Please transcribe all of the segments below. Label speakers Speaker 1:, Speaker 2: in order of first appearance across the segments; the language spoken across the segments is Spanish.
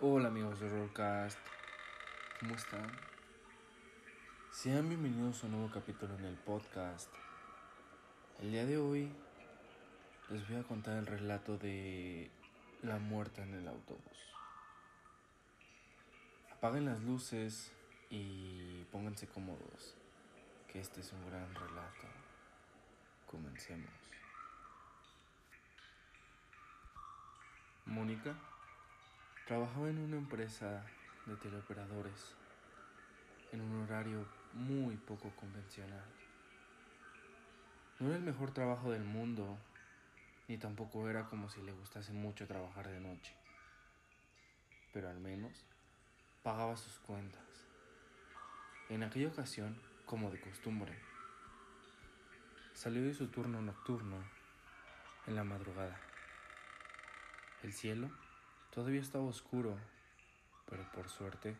Speaker 1: Hola amigos de Rollcast, ¿cómo están? Sean bienvenidos a un nuevo capítulo en el podcast. El día de hoy les voy a contar el relato de la muerte en el autobús. Apaguen las luces y pónganse cómodos, que este es un gran relato. Comencemos. Mónica trabajaba en una empresa de teleoperadores en un horario muy poco convencional. No era el mejor trabajo del mundo, ni tampoco era como si le gustase mucho trabajar de noche, pero al menos pagaba sus cuentas. En aquella ocasión, como de costumbre, salió de su turno nocturno en la madrugada. El cielo todavía estaba oscuro, pero por suerte,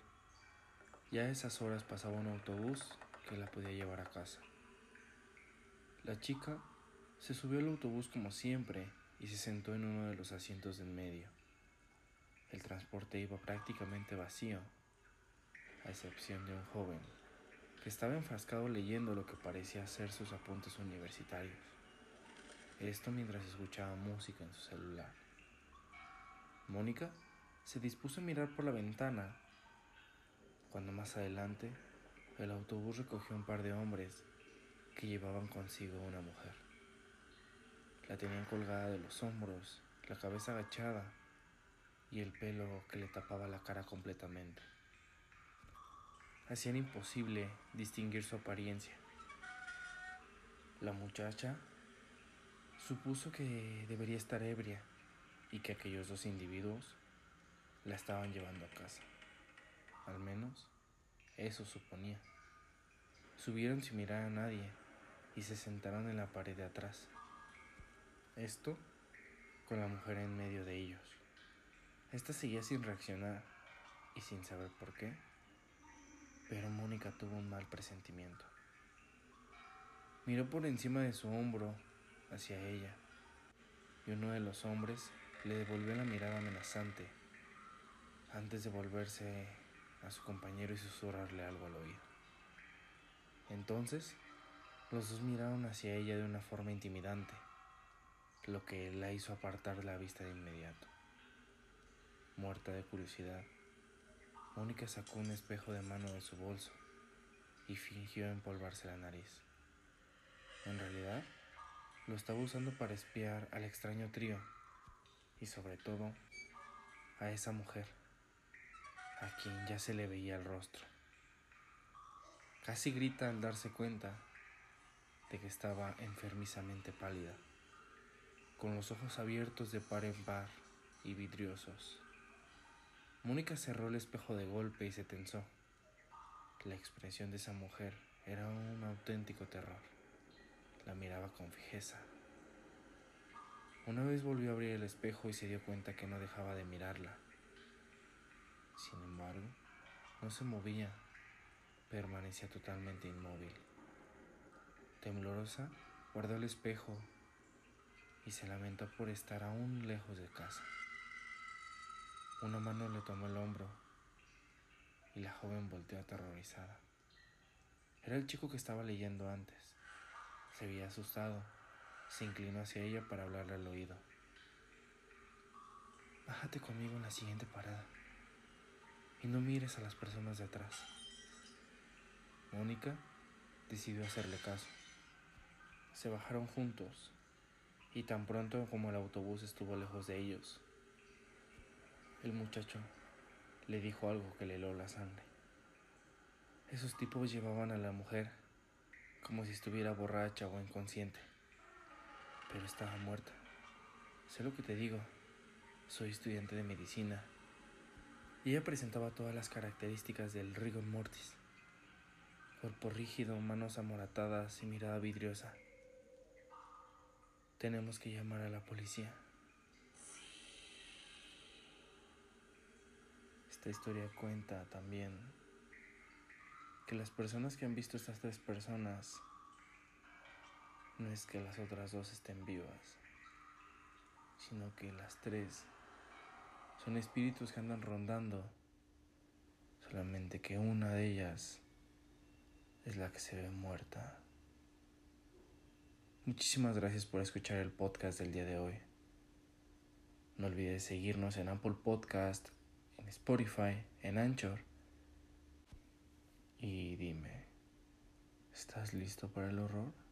Speaker 1: ya a esas horas pasaba un autobús que la podía llevar a casa. La chica se subió al autobús como siempre y se sentó en uno de los asientos del medio. El transporte iba prácticamente vacío, a excepción de un joven que estaba enfrascado leyendo lo que parecía ser sus apuntes universitarios. Esto mientras escuchaba música en su celular. Mónica se dispuso a mirar por la ventana cuando más adelante el autobús recogió un par de hombres que llevaban consigo una mujer. La tenían colgada de los hombros, la cabeza agachada y el pelo que le tapaba la cara completamente. Hacían imposible distinguir su apariencia. La muchacha supuso que debería estar ebria y que aquellos dos individuos la estaban llevando a casa. Al menos eso suponía. Subieron sin mirar a nadie y se sentaron en la pared de atrás. Esto con la mujer en medio de ellos. Esta seguía sin reaccionar y sin saber por qué, pero Mónica tuvo un mal presentimiento. Miró por encima de su hombro hacia ella y uno de los hombres le devolvió la mirada amenazante antes de volverse a su compañero y susurrarle algo al oído. Entonces, los dos miraron hacia ella de una forma intimidante, lo que la hizo apartar la vista de inmediato. Muerta de curiosidad, Mónica sacó un espejo de mano de su bolso y fingió empolvarse la nariz. En realidad, lo estaba usando para espiar al extraño trío y sobre todo a esa mujer, a quien ya se le veía el rostro. Casi grita al darse cuenta de que estaba enfermizamente pálida, con los ojos abiertos de par en par y vidriosos. Mónica cerró el espejo de golpe y se tensó. La expresión de esa mujer era un auténtico terror. La miraba con fijeza, una vez volvió a abrir el espejo y se dio cuenta que no dejaba de mirarla. Sin embargo, no se movía, permanecía totalmente inmóvil. Temblorosa, guardó el espejo y se lamentó por estar aún lejos de casa. Una mano le tomó el hombro y la joven volteó aterrorizada. Era el chico que estaba leyendo antes. Se había asustado se inclinó hacia ella para hablarle al oído. Bájate conmigo en la siguiente parada y no mires a las personas de atrás. Mónica decidió hacerle caso. Se bajaron juntos y tan pronto como el autobús estuvo lejos de ellos, el muchacho le dijo algo que le heló la sangre. Esos tipos llevaban a la mujer como si estuviera borracha o inconsciente pero estaba muerta. Sé lo que te digo, soy estudiante de medicina. Y ella presentaba todas las características del rigor mortis. Cuerpo rígido, manos amoratadas y mirada vidriosa. Tenemos que llamar a la policía. Esta historia cuenta también que las personas que han visto estas tres personas no es que las otras dos estén vivas, sino que las tres Son espíritus que andan rondando, solamente que una de ellas es la que se ve muerta. Muchísimas gracias por escuchar el podcast del día de hoy. No olvides seguirnos en Apple Podcast, en Spotify, en Anchor. Y dime, ¿estás listo para el horror?